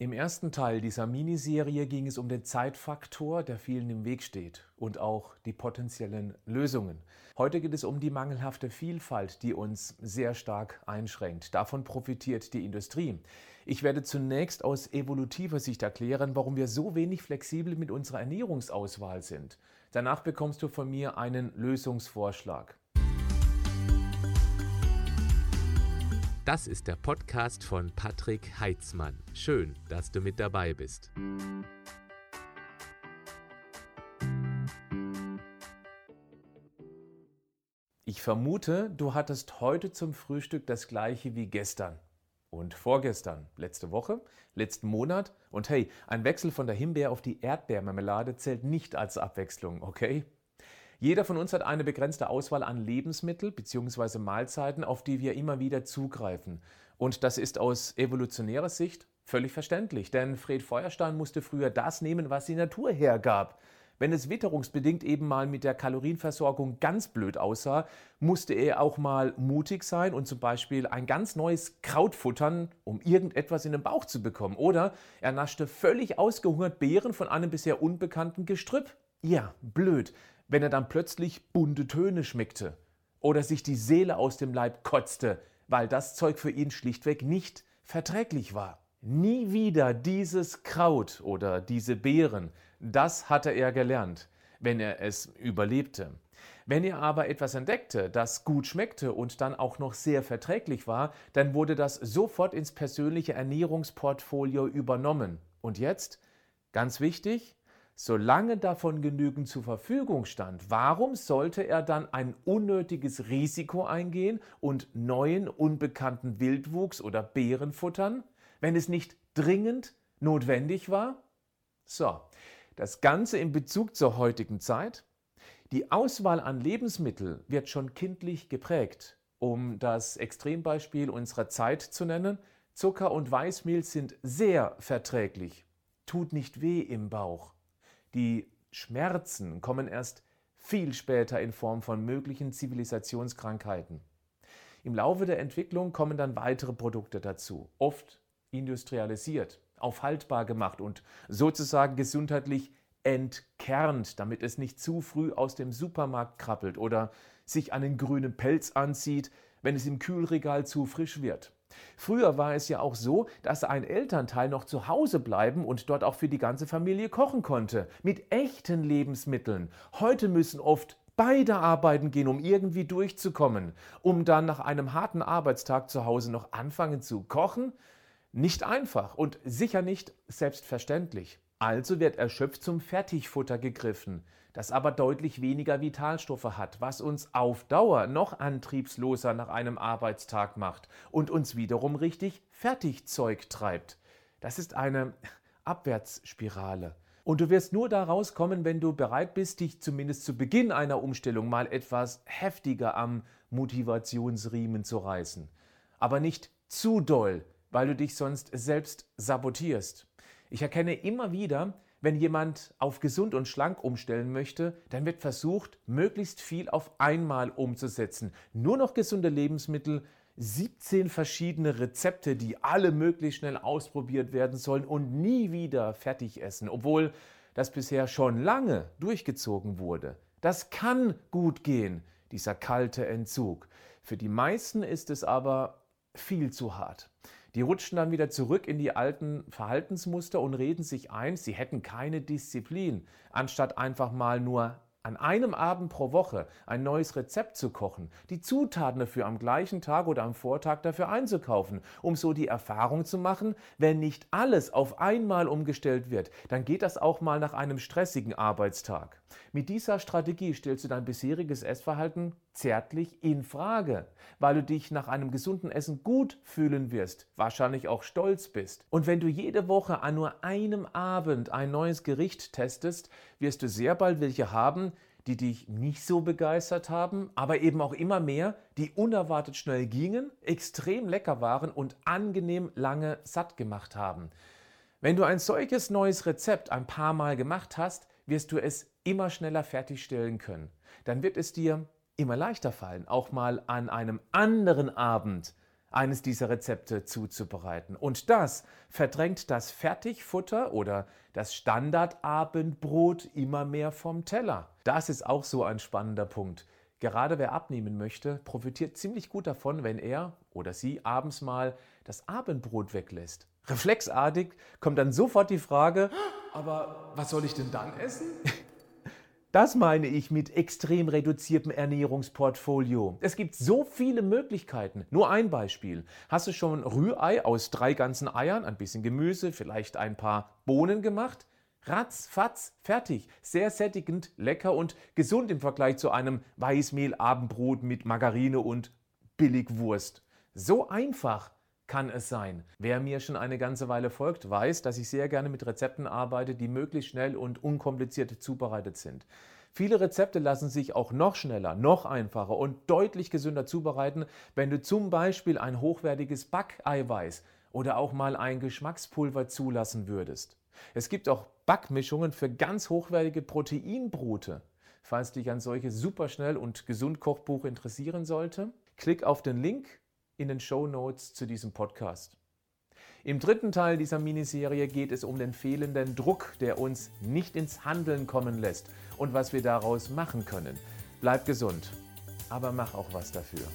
Im ersten Teil dieser Miniserie ging es um den Zeitfaktor, der vielen im Weg steht und auch die potenziellen Lösungen. Heute geht es um die mangelhafte Vielfalt, die uns sehr stark einschränkt. Davon profitiert die Industrie. Ich werde zunächst aus evolutiver Sicht erklären, warum wir so wenig flexibel mit unserer Ernährungsauswahl sind. Danach bekommst du von mir einen Lösungsvorschlag. Das ist der Podcast von Patrick Heitzmann. Schön, dass du mit dabei bist. Ich vermute, du hattest heute zum Frühstück das gleiche wie gestern und vorgestern, letzte Woche, letzten Monat. Und hey, ein Wechsel von der Himbeer auf die Erdbeermarmelade zählt nicht als Abwechslung, okay? Jeder von uns hat eine begrenzte Auswahl an Lebensmitteln bzw. Mahlzeiten, auf die wir immer wieder zugreifen. Und das ist aus evolutionärer Sicht völlig verständlich, denn Fred Feuerstein musste früher das nehmen, was die Natur hergab. Wenn es witterungsbedingt eben mal mit der Kalorienversorgung ganz blöd aussah, musste er auch mal mutig sein und zum Beispiel ein ganz neues Kraut futtern, um irgendetwas in den Bauch zu bekommen. Oder er naschte völlig ausgehungert Beeren von einem bisher unbekannten Gestrüpp. Ja, blöd wenn er dann plötzlich bunte Töne schmeckte oder sich die Seele aus dem Leib kotzte, weil das Zeug für ihn schlichtweg nicht verträglich war. Nie wieder dieses Kraut oder diese Beeren, das hatte er gelernt, wenn er es überlebte. Wenn er aber etwas entdeckte, das gut schmeckte und dann auch noch sehr verträglich war, dann wurde das sofort ins persönliche Ernährungsportfolio übernommen. Und jetzt, ganz wichtig, Solange davon genügend zur Verfügung stand, warum sollte er dann ein unnötiges Risiko eingehen und neuen unbekannten Wildwuchs oder Beeren futtern, wenn es nicht dringend notwendig war? So, das Ganze in Bezug zur heutigen Zeit. Die Auswahl an Lebensmitteln wird schon kindlich geprägt. Um das Extrembeispiel unserer Zeit zu nennen, Zucker und Weißmehl sind sehr verträglich, tut nicht weh im Bauch. Die Schmerzen kommen erst viel später in Form von möglichen Zivilisationskrankheiten. Im Laufe der Entwicklung kommen dann weitere Produkte dazu, oft industrialisiert, auf haltbar gemacht und sozusagen gesundheitlich entkernt, damit es nicht zu früh aus dem Supermarkt krabbelt oder sich einen grünen Pelz anzieht, wenn es im Kühlregal zu frisch wird. Früher war es ja auch so, dass ein Elternteil noch zu Hause bleiben und dort auch für die ganze Familie kochen konnte, mit echten Lebensmitteln. Heute müssen oft beide arbeiten gehen, um irgendwie durchzukommen, um dann nach einem harten Arbeitstag zu Hause noch anfangen zu kochen. Nicht einfach und sicher nicht selbstverständlich. Also wird erschöpft zum Fertigfutter gegriffen, das aber deutlich weniger Vitalstoffe hat, was uns auf Dauer noch antriebsloser nach einem Arbeitstag macht und uns wiederum richtig Fertigzeug treibt. Das ist eine Abwärtsspirale. Und du wirst nur da rauskommen, wenn du bereit bist, dich zumindest zu Beginn einer Umstellung mal etwas heftiger am Motivationsriemen zu reißen. Aber nicht zu doll, weil du dich sonst selbst sabotierst. Ich erkenne immer wieder, wenn jemand auf gesund und schlank umstellen möchte, dann wird versucht, möglichst viel auf einmal umzusetzen. Nur noch gesunde Lebensmittel, 17 verschiedene Rezepte, die alle möglichst schnell ausprobiert werden sollen und nie wieder fertig essen, obwohl das bisher schon lange durchgezogen wurde. Das kann gut gehen, dieser kalte Entzug. Für die meisten ist es aber viel zu hart. Die rutschen dann wieder zurück in die alten Verhaltensmuster und reden sich ein, sie hätten keine Disziplin, anstatt einfach mal nur an einem Abend pro Woche ein neues Rezept zu kochen, die Zutaten dafür am gleichen Tag oder am Vortag dafür einzukaufen, um so die Erfahrung zu machen, wenn nicht alles auf einmal umgestellt wird, dann geht das auch mal nach einem stressigen Arbeitstag. Mit dieser Strategie stellst du dein bisheriges Essverhalten zärtlich in Frage, weil du dich nach einem gesunden Essen gut fühlen wirst, wahrscheinlich auch stolz bist. Und wenn du jede Woche an nur einem Abend ein neues Gericht testest, wirst du sehr bald welche haben, die dich nicht so begeistert haben, aber eben auch immer mehr, die unerwartet schnell gingen, extrem lecker waren und angenehm lange satt gemacht haben. Wenn du ein solches neues Rezept ein paar Mal gemacht hast, wirst du es immer schneller fertigstellen können. Dann wird es dir immer leichter fallen, auch mal an einem anderen Abend eines dieser Rezepte zuzubereiten. Und das verdrängt das Fertigfutter oder das Standardabendbrot immer mehr vom Teller. Das ist auch so ein spannender Punkt. Gerade wer abnehmen möchte, profitiert ziemlich gut davon, wenn er oder sie abends mal das Abendbrot weglässt. Reflexartig kommt dann sofort die Frage, aber was soll ich denn dann essen? Das meine ich mit extrem reduziertem Ernährungsportfolio. Es gibt so viele Möglichkeiten. Nur ein Beispiel. Hast du schon Rührei aus drei ganzen Eiern, ein bisschen Gemüse, vielleicht ein paar Bohnen gemacht? Ratz, fatz, fertig. Sehr sättigend, lecker und gesund im Vergleich zu einem Weißmehl-Abendbrot mit Margarine und Billigwurst. So einfach kann es sein. Wer mir schon eine ganze Weile folgt, weiß, dass ich sehr gerne mit Rezepten arbeite, die möglichst schnell und unkompliziert zubereitet sind. Viele Rezepte lassen sich auch noch schneller, noch einfacher und deutlich gesünder zubereiten, wenn du zum Beispiel ein hochwertiges Backeiweiß oder auch mal ein Geschmackspulver zulassen würdest. Es gibt auch Backmischungen für ganz hochwertige Proteinbrote. Falls dich ein solches superschnell und gesund Kochbuch interessieren sollte, klick auf den Link in den Show Notes zu diesem Podcast. Im dritten Teil dieser Miniserie geht es um den fehlenden Druck, der uns nicht ins Handeln kommen lässt und was wir daraus machen können. Bleib gesund, aber mach auch was dafür.